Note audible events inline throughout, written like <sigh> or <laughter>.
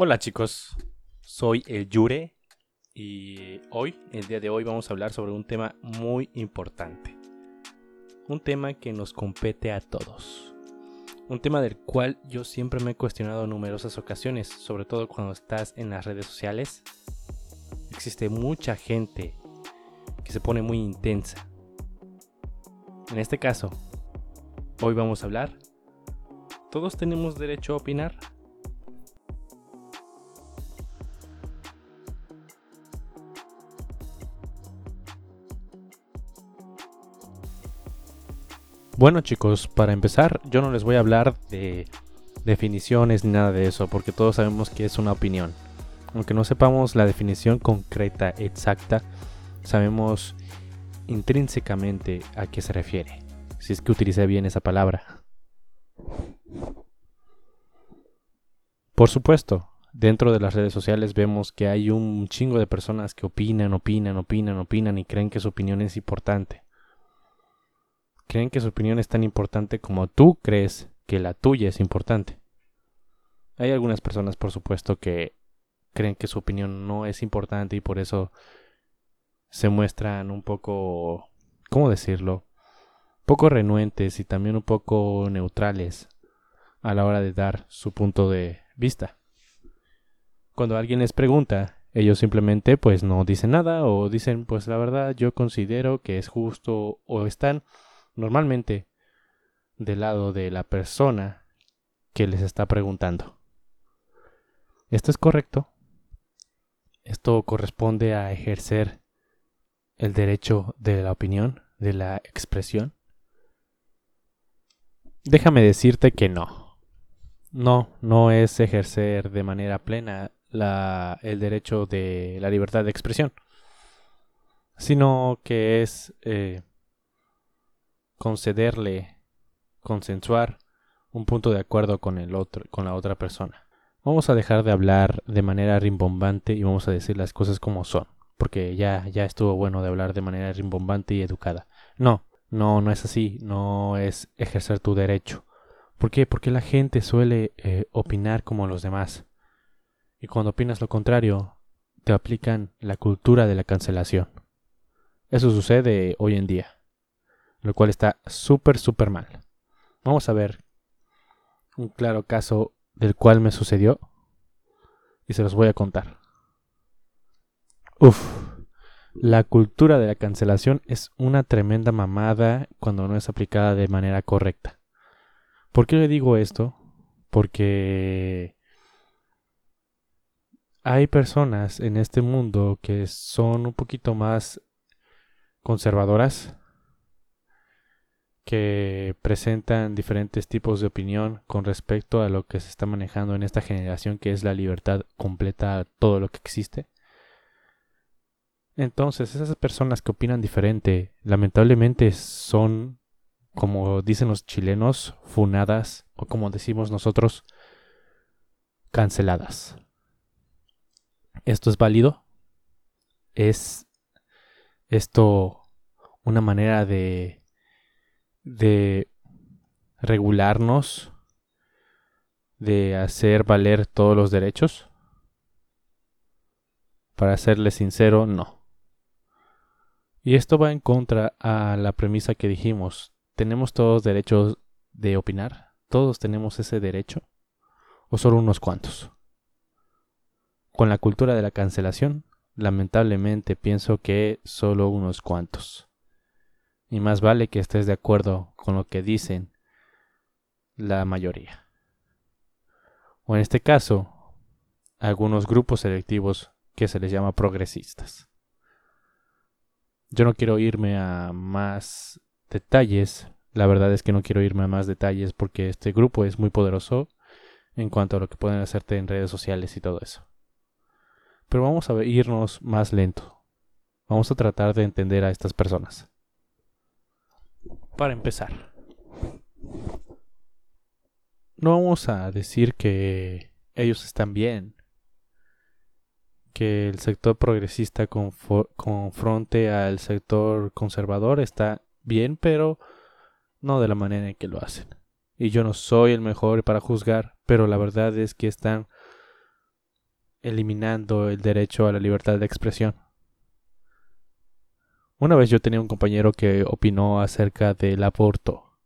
Hola chicos, soy el Yure y hoy, el día de hoy, vamos a hablar sobre un tema muy importante. Un tema que nos compete a todos. Un tema del cual yo siempre me he cuestionado en numerosas ocasiones, sobre todo cuando estás en las redes sociales. Existe mucha gente que se pone muy intensa. En este caso, hoy vamos a hablar. ¿Todos tenemos derecho a opinar? Bueno chicos, para empezar, yo no les voy a hablar de definiciones ni nada de eso, porque todos sabemos que es una opinión. Aunque no sepamos la definición concreta, exacta, sabemos intrínsecamente a qué se refiere, si es que utilicé bien esa palabra. Por supuesto, dentro de las redes sociales vemos que hay un chingo de personas que opinan, opinan, opinan, opinan y creen que su opinión es importante creen que su opinión es tan importante como tú crees que la tuya es importante. Hay algunas personas, por supuesto, que creen que su opinión no es importante y por eso se muestran un poco, ¿cómo decirlo? Poco renuentes y también un poco neutrales a la hora de dar su punto de vista. Cuando alguien les pregunta, ellos simplemente pues no dicen nada o dicen pues la verdad yo considero que es justo o están normalmente del lado de la persona que les está preguntando. ¿Esto es correcto? ¿Esto corresponde a ejercer el derecho de la opinión, de la expresión? Déjame decirte que no. No, no es ejercer de manera plena el derecho de la libertad de expresión, sino que es eh, concederle, consensuar un punto de acuerdo con el otro, con la otra persona. Vamos a dejar de hablar de manera rimbombante y vamos a decir las cosas como son, porque ya ya estuvo bueno de hablar de manera rimbombante y educada. No, no, no es así, no es ejercer tu derecho. ¿Por qué? Porque la gente suele eh, opinar como los demás. Y cuando opinas lo contrario, te aplican la cultura de la cancelación. Eso sucede hoy en día lo cual está súper, súper mal. Vamos a ver un claro caso del cual me sucedió y se los voy a contar. Uf, la cultura de la cancelación es una tremenda mamada cuando no es aplicada de manera correcta. ¿Por qué le digo esto? Porque hay personas en este mundo que son un poquito más conservadoras que presentan diferentes tipos de opinión con respecto a lo que se está manejando en esta generación, que es la libertad completa a todo lo que existe. Entonces, esas personas que opinan diferente, lamentablemente son, como dicen los chilenos, funadas, o como decimos nosotros, canceladas. ¿Esto es válido? ¿Es esto una manera de de regularnos, de hacer valer todos los derechos? Para serle sincero, no. Y esto va en contra a la premisa que dijimos. ¿Tenemos todos derechos de opinar? ¿Todos tenemos ese derecho? ¿O solo unos cuantos? Con la cultura de la cancelación, lamentablemente pienso que solo unos cuantos y más vale que estés de acuerdo con lo que dicen la mayoría. O en este caso, algunos grupos selectivos que se les llama progresistas. Yo no quiero irme a más detalles, la verdad es que no quiero irme a más detalles porque este grupo es muy poderoso en cuanto a lo que pueden hacerte en redes sociales y todo eso. Pero vamos a irnos más lento. Vamos a tratar de entender a estas personas para empezar. No vamos a decir que ellos están bien, que el sector progresista confronte al sector conservador está bien, pero no de la manera en que lo hacen. Y yo no soy el mejor para juzgar, pero la verdad es que están eliminando el derecho a la libertad de expresión. Una vez yo tenía un compañero que opinó acerca del aborto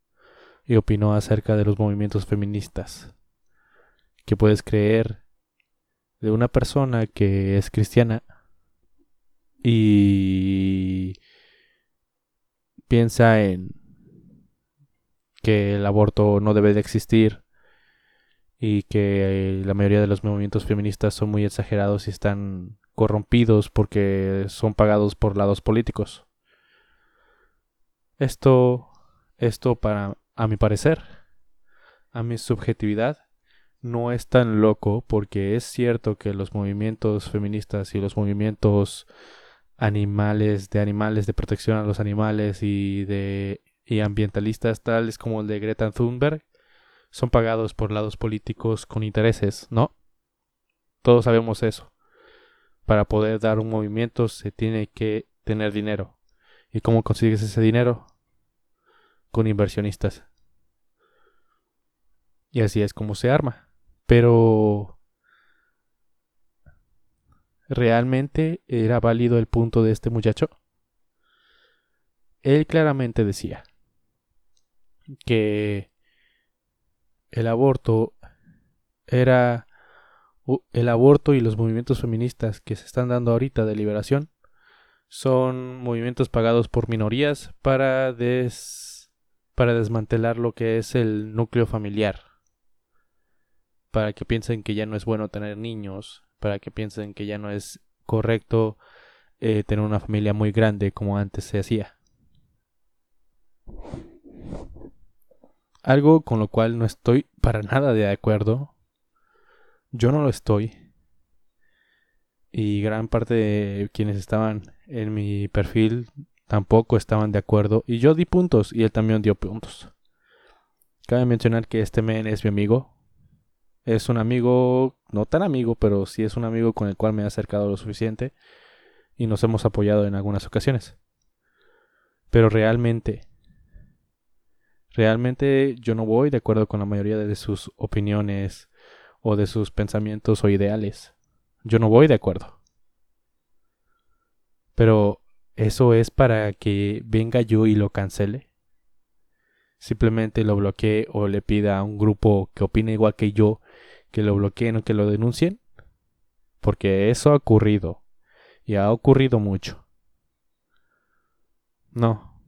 y opinó acerca de los movimientos feministas. Que puedes creer de una persona que es cristiana y piensa en que el aborto no debe de existir y que la mayoría de los movimientos feministas son muy exagerados y están corrompidos porque son pagados por lados políticos. Esto, esto para, a mi parecer, a mi subjetividad, no es tan loco porque es cierto que los movimientos feministas y los movimientos animales, de animales, de protección a los animales y de y ambientalistas tales como el de Greta Thunberg son pagados por lados políticos con intereses, ¿no? Todos sabemos eso. Para poder dar un movimiento se tiene que tener dinero. ¿Y cómo consigues ese dinero? Con inversionistas. Y así es como se arma. Pero ¿realmente era válido el punto de este muchacho? Él claramente decía que el aborto era el aborto y los movimientos feministas que se están dando ahorita de liberación son movimientos pagados por minorías para des para desmantelar lo que es el núcleo familiar para que piensen que ya no es bueno tener niños para que piensen que ya no es correcto eh, tener una familia muy grande como antes se hacía algo con lo cual no estoy para <laughs> nada de acuerdo. Yo no lo estoy. Y gran parte de quienes estaban en mi perfil tampoco estaban de acuerdo. Y yo di puntos y él también dio puntos. Cabe mencionar que este men es mi amigo. Es un amigo, no tan amigo, pero sí es un amigo con el cual me he acercado lo suficiente. Y nos hemos apoyado en algunas ocasiones. Pero realmente Realmente yo no voy de acuerdo con la mayoría de sus opiniones o de sus pensamientos o ideales. Yo no voy de acuerdo. Pero eso es para que venga yo y lo cancele. Simplemente lo bloquee o le pida a un grupo que opine igual que yo que lo bloqueen o que lo denuncien. Porque eso ha ocurrido. Y ha ocurrido mucho. No.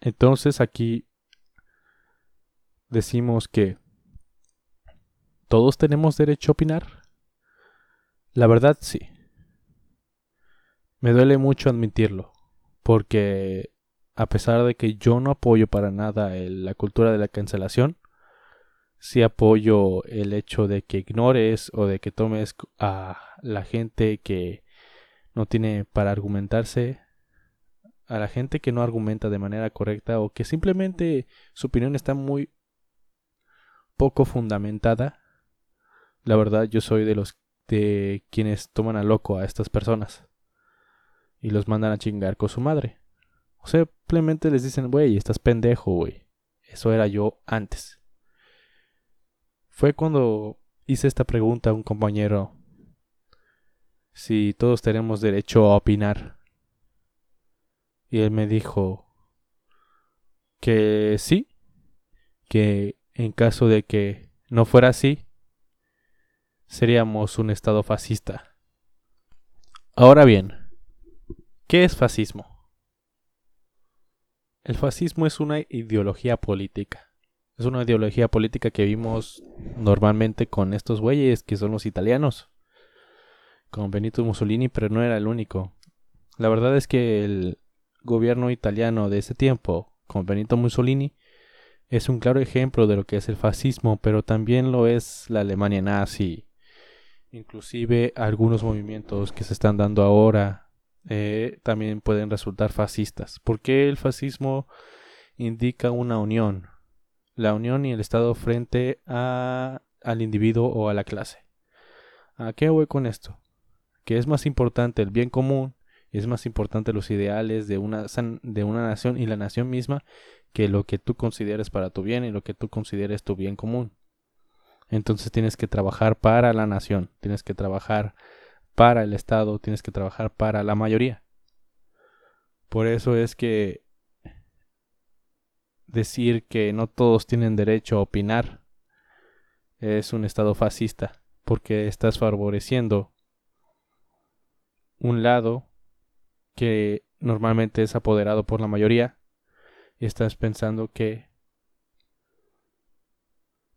Entonces aquí decimos que todos tenemos derecho a opinar? La verdad sí. Me duele mucho admitirlo, porque a pesar de que yo no apoyo para nada la cultura de la cancelación, sí apoyo el hecho de que ignores o de que tomes a la gente que no tiene para argumentarse, a la gente que no argumenta de manera correcta o que simplemente su opinión está muy poco fundamentada. La verdad, yo soy de los de quienes toman a loco a estas personas y los mandan a chingar con su madre. O simplemente les dicen, güey, estás pendejo, güey. Eso era yo antes. Fue cuando hice esta pregunta a un compañero si todos tenemos derecho a opinar. Y él me dijo que sí, que en caso de que no fuera así, seríamos un Estado fascista. Ahora bien, ¿qué es fascismo? El fascismo es una ideología política. Es una ideología política que vimos normalmente con estos güeyes que son los italianos. Con Benito Mussolini, pero no era el único. La verdad es que el gobierno italiano de ese tiempo, con Benito Mussolini, es un claro ejemplo de lo que es el fascismo, pero también lo es la Alemania nazi. Inclusive algunos movimientos que se están dando ahora eh, también pueden resultar fascistas. porque el fascismo indica una unión? La unión y el Estado frente a, al individuo o a la clase. ¿A qué voy con esto? Que es más importante el bien común es más importante los ideales de una, de una nación y la nación misma que lo que tú consideres para tu bien y lo que tú consideres tu bien común. Entonces tienes que trabajar para la nación, tienes que trabajar para el Estado, tienes que trabajar para la mayoría. Por eso es que decir que no todos tienen derecho a opinar es un Estado fascista, porque estás favoreciendo un lado que normalmente es apoderado por la mayoría y estás pensando que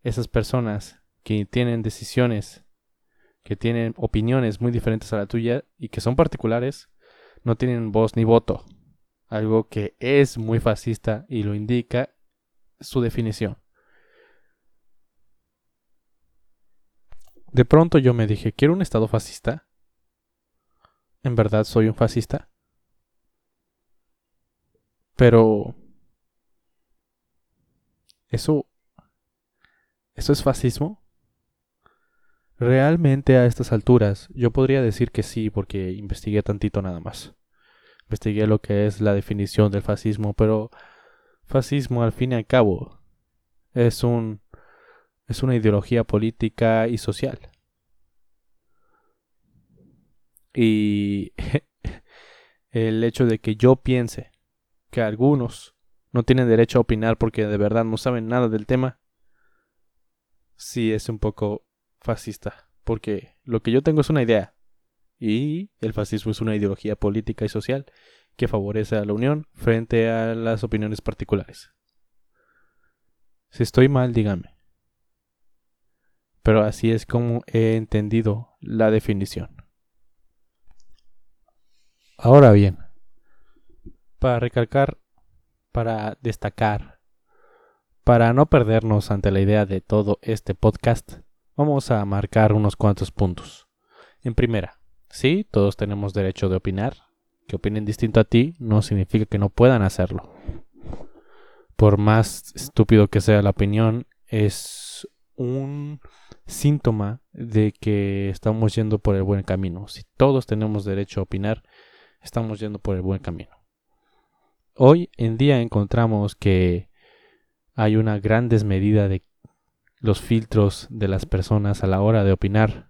esas personas que tienen decisiones, que tienen opiniones muy diferentes a la tuya y que son particulares, no tienen voz ni voto. Algo que es muy fascista y lo indica su definición. De pronto yo me dije, ¿quiero un Estado fascista? ¿En verdad soy un fascista? Pero... ¿Eso... ¿Eso es fascismo? Realmente a estas alturas yo podría decir que sí porque investigué tantito nada más. Investigué lo que es la definición del fascismo, pero fascismo al fin y al cabo es un es una ideología política y social. Y <laughs> el hecho de que yo piense que algunos no tienen derecho a opinar porque de verdad no saben nada del tema, sí es un poco fascista. Porque lo que yo tengo es una idea. Y el fascismo es una ideología política y social que favorece a la unión frente a las opiniones particulares. Si estoy mal, dígame. Pero así es como he entendido la definición. Ahora bien, para recalcar, para destacar, para no perdernos ante la idea de todo este podcast, vamos a marcar unos cuantos puntos. En primera, sí, todos tenemos derecho de opinar. Que opinen distinto a ti no significa que no puedan hacerlo. Por más estúpido que sea la opinión, es un síntoma de que estamos yendo por el buen camino. Si todos tenemos derecho a opinar, estamos yendo por el buen camino. Hoy en día encontramos que hay una gran desmedida de los filtros de las personas a la hora de opinar.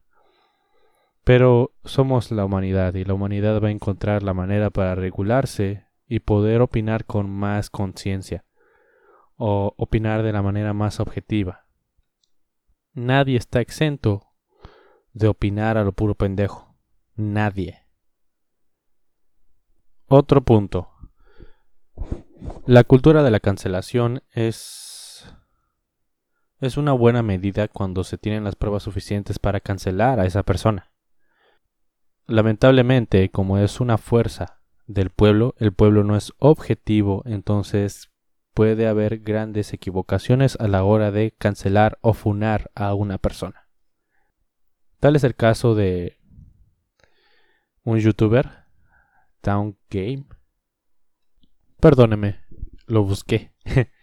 Pero somos la humanidad y la humanidad va a encontrar la manera para regularse y poder opinar con más conciencia o opinar de la manera más objetiva. Nadie está exento de opinar a lo puro pendejo. Nadie. Otro punto. La cultura de la cancelación es es una buena medida cuando se tienen las pruebas suficientes para cancelar a esa persona. Lamentablemente, como es una fuerza del pueblo, el pueblo no es objetivo, entonces puede haber grandes equivocaciones a la hora de cancelar o funar a una persona. Tal es el caso de un youtuber Town Game. Perdóneme, lo busqué. <laughs>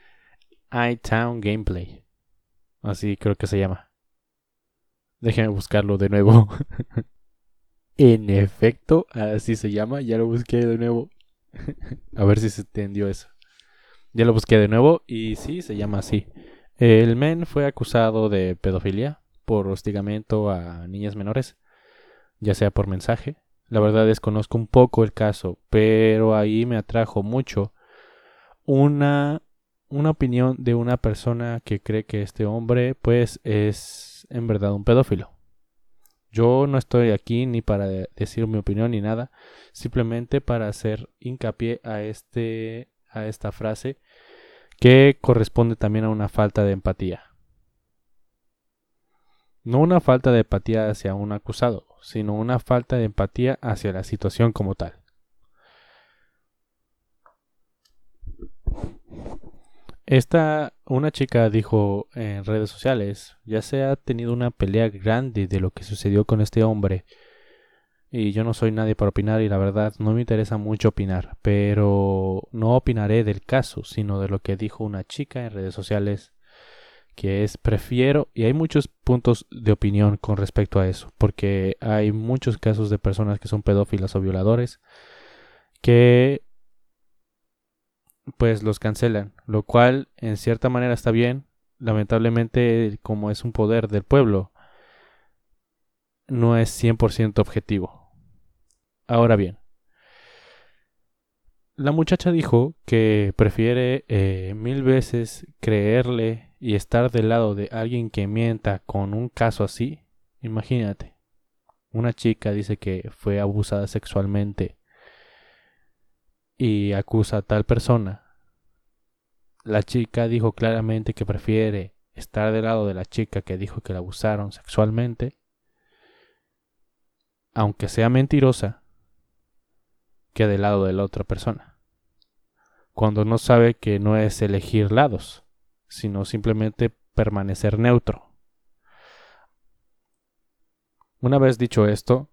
iTown Gameplay. Así creo que se llama. Déjenme buscarlo de nuevo. <laughs> en efecto, así se llama. Ya lo busqué de nuevo. <laughs> A ver si se entendió eso. Ya lo busqué de nuevo y sí, se llama así. El men fue acusado de pedofilia por hostigamiento a niñas menores, ya sea por mensaje, la verdad desconozco un poco el caso, pero ahí me atrajo mucho una, una opinión de una persona que cree que este hombre pues es en verdad un pedófilo. Yo no estoy aquí ni para decir mi opinión ni nada, simplemente para hacer hincapié a este a esta frase que corresponde también a una falta de empatía. No una falta de empatía hacia un acusado, sino una falta de empatía hacia la situación como tal. Esta, una chica dijo en redes sociales, ya se ha tenido una pelea grande de lo que sucedió con este hombre. Y yo no soy nadie para opinar y la verdad no me interesa mucho opinar, pero no opinaré del caso, sino de lo que dijo una chica en redes sociales que es prefiero, y hay muchos puntos de opinión con respecto a eso, porque hay muchos casos de personas que son pedófilas o violadores que pues los cancelan, lo cual en cierta manera está bien, lamentablemente, como es un poder del pueblo, no es 100% objetivo. Ahora bien, la muchacha dijo que prefiere eh, mil veces creerle y estar del lado de alguien que mienta con un caso así. Imagínate, una chica dice que fue abusada sexualmente y acusa a tal persona. La chica dijo claramente que prefiere estar del lado de la chica que dijo que la abusaron sexualmente, aunque sea mentirosa, que del lado de la otra persona. Cuando no sabe que no es elegir lados, sino simplemente permanecer neutro. Una vez dicho esto,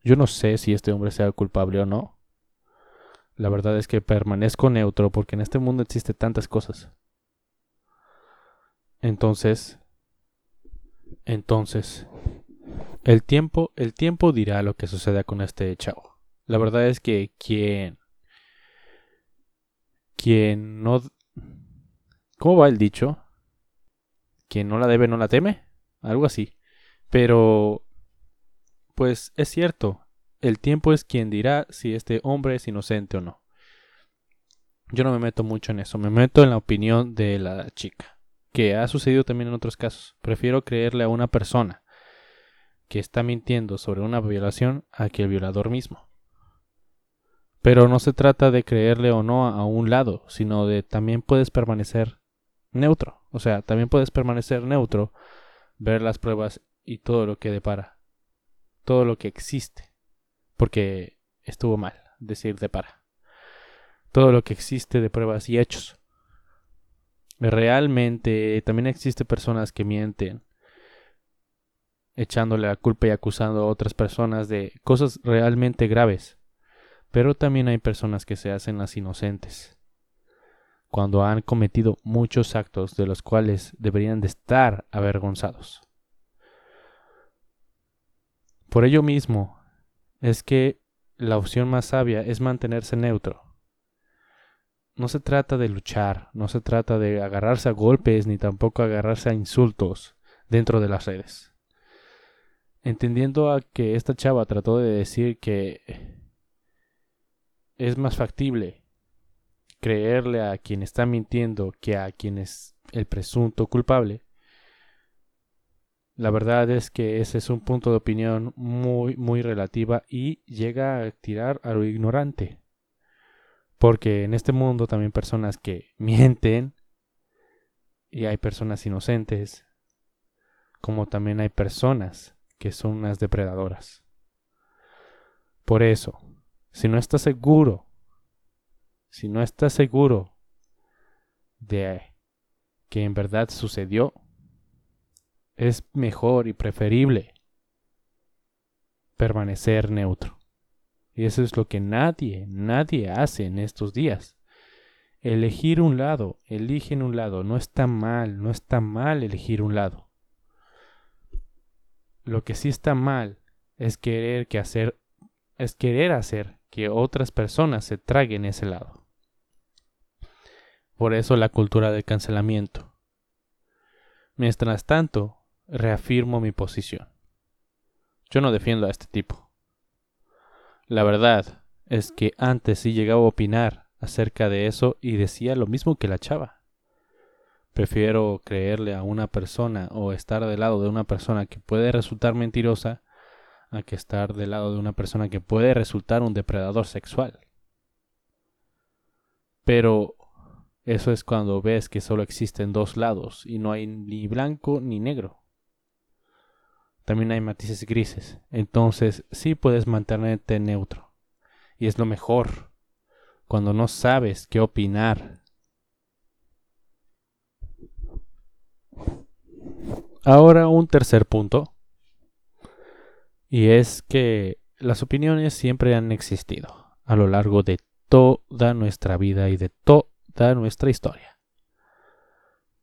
yo no sé si este hombre sea culpable o no, la verdad es que permanezco neutro porque en este mundo existe tantas cosas. Entonces, entonces, el tiempo, el tiempo dirá lo que suceda con este chavo. La verdad es que quien, quien no, ¿cómo va el dicho? Quien no la debe no la teme, algo así. Pero, pues es cierto, el tiempo es quien dirá si este hombre es inocente o no. Yo no me meto mucho en eso, me meto en la opinión de la chica, que ha sucedido también en otros casos. Prefiero creerle a una persona que está mintiendo sobre una violación a que el violador mismo. Pero no se trata de creerle o no a un lado, sino de también puedes permanecer neutro. O sea, también puedes permanecer neutro, ver las pruebas y todo lo que depara, todo lo que existe porque estuvo mal decir de para. Todo lo que existe de pruebas y hechos. Realmente también existe personas que mienten, echándole la culpa y acusando a otras personas de cosas realmente graves. Pero también hay personas que se hacen las inocentes, cuando han cometido muchos actos de los cuales deberían de estar avergonzados. Por ello mismo, es que la opción más sabia es mantenerse neutro. No se trata de luchar, no se trata de agarrarse a golpes ni tampoco agarrarse a insultos dentro de las redes. Entendiendo a que esta chava trató de decir que es más factible creerle a quien está mintiendo que a quien es el presunto culpable, la verdad es que ese es un punto de opinión muy, muy relativa y llega a tirar a lo ignorante. Porque en este mundo también personas que <laughs> mienten y hay personas inocentes, como también hay personas que son unas depredadoras. Por eso, si no estás seguro, si no estás seguro de que en verdad sucedió, es mejor y preferible permanecer neutro. Y eso es lo que nadie, nadie hace en estos días. Elegir un lado, eligen un lado, no está mal, no está mal elegir un lado. Lo que sí está mal es querer que hacer es querer hacer que otras personas se traguen ese lado. Por eso la cultura del cancelamiento. Mientras tanto, reafirmo mi posición. Yo no defiendo a este tipo. La verdad es que antes sí llegaba a opinar acerca de eso y decía lo mismo que la chava. Prefiero creerle a una persona o estar del lado de una persona que puede resultar mentirosa a que estar del lado de una persona que puede resultar un depredador sexual. Pero eso es cuando ves que solo existen dos lados y no hay ni blanco ni negro también hay matices grises. Entonces sí puedes mantenerte neutro. Y es lo mejor cuando no sabes qué opinar. Ahora un tercer punto. Y es que las opiniones siempre han existido a lo largo de toda nuestra vida y de toda nuestra historia.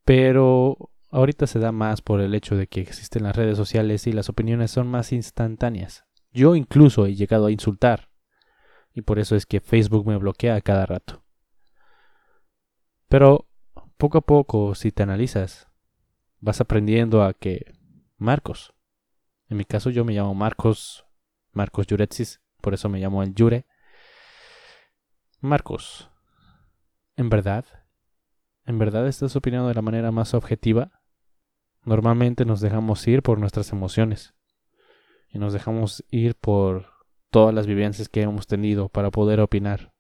Pero Ahorita se da más por el hecho de que existen las redes sociales y las opiniones son más instantáneas. Yo incluso he llegado a insultar. Y por eso es que Facebook me bloquea a cada rato. Pero poco a poco, si te analizas, vas aprendiendo a que Marcos, en mi caso yo me llamo Marcos, Marcos Yuretsis, por eso me llamo el Yure. Marcos, ¿en verdad? ¿En verdad estás opinando de la manera más objetiva? Normalmente nos dejamos ir por nuestras emociones y nos dejamos ir por todas las vivencias que hemos tenido para poder opinar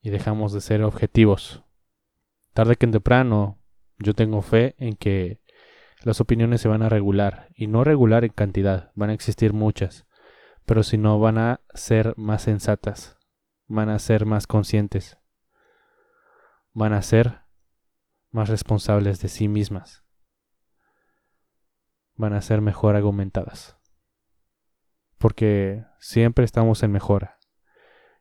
y dejamos de ser objetivos. Tarde que en temprano, yo tengo fe en que las opiniones se van a regular y no regular en cantidad, van a existir muchas, pero si no van a ser más sensatas, van a ser más conscientes, van a ser más responsables de sí mismas, van a ser mejor argumentadas, porque siempre estamos en mejora,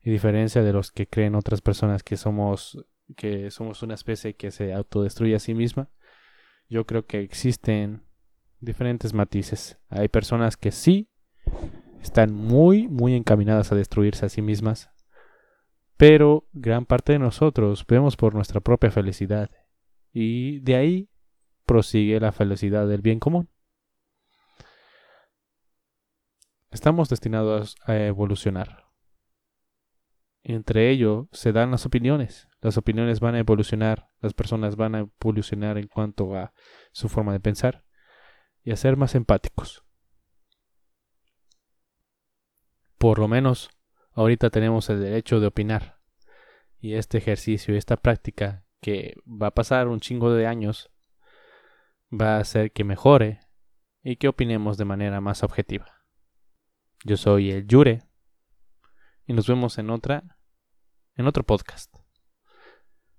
y diferencia de los que creen otras personas que somos que somos una especie que se autodestruye a sí misma, yo creo que existen diferentes matices. Hay personas que sí están muy, muy encaminadas a destruirse a sí mismas, pero gran parte de nosotros vemos por nuestra propia felicidad y de ahí prosigue la felicidad del bien común. Estamos destinados a evolucionar. Entre ello se dan las opiniones. Las opiniones van a evolucionar, las personas van a evolucionar en cuanto a su forma de pensar y a ser más empáticos. Por lo menos ahorita tenemos el derecho de opinar. Y este ejercicio, esta práctica que va a pasar un chingo de años, va a hacer que mejore y que opinemos de manera más objetiva. Yo soy el Yure y nos vemos en otra en otro podcast.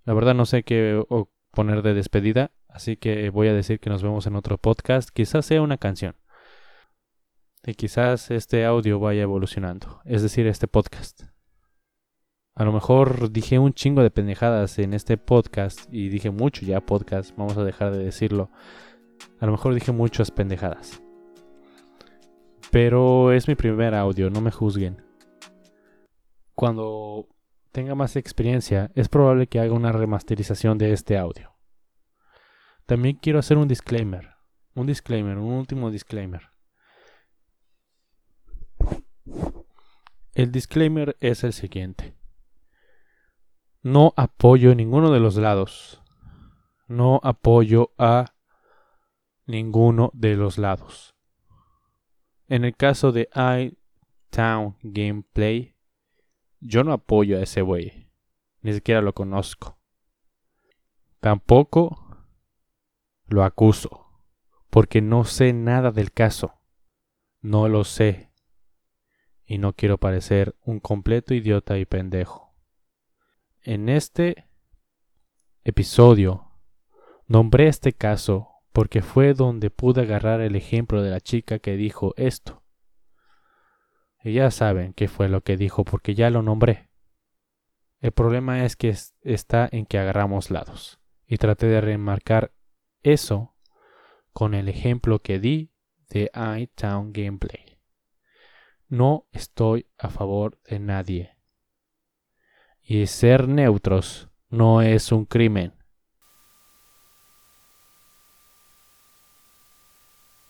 La verdad no sé qué poner de despedida, así que voy a decir que nos vemos en otro podcast, quizás sea una canción. Y quizás este audio vaya evolucionando, es decir, este podcast. A lo mejor dije un chingo de pendejadas en este podcast y dije mucho ya podcast, vamos a dejar de decirlo. A lo mejor dije muchas pendejadas. Pero es mi primer audio, no me juzguen. Cuando tenga más experiencia, es probable que haga una remasterización de este audio. También quiero hacer un disclaimer, un disclaimer, un último disclaimer. El disclaimer es el siguiente. No apoyo ninguno de los lados. No apoyo a ninguno de los lados. En el caso de iTown Gameplay, yo no apoyo a ese güey. Ni siquiera lo conozco. Tampoco lo acuso. Porque no sé nada del caso. No lo sé. Y no quiero parecer un completo idiota y pendejo. En este episodio nombré este caso porque fue donde pude agarrar el ejemplo de la chica que dijo esto. Y ya saben qué fue lo que dijo porque ya lo nombré. El problema es que está en que agarramos lados. Y traté de remarcar eso con el ejemplo que di de iTown Gameplay. No estoy a favor de nadie. Y ser neutros no es un crimen.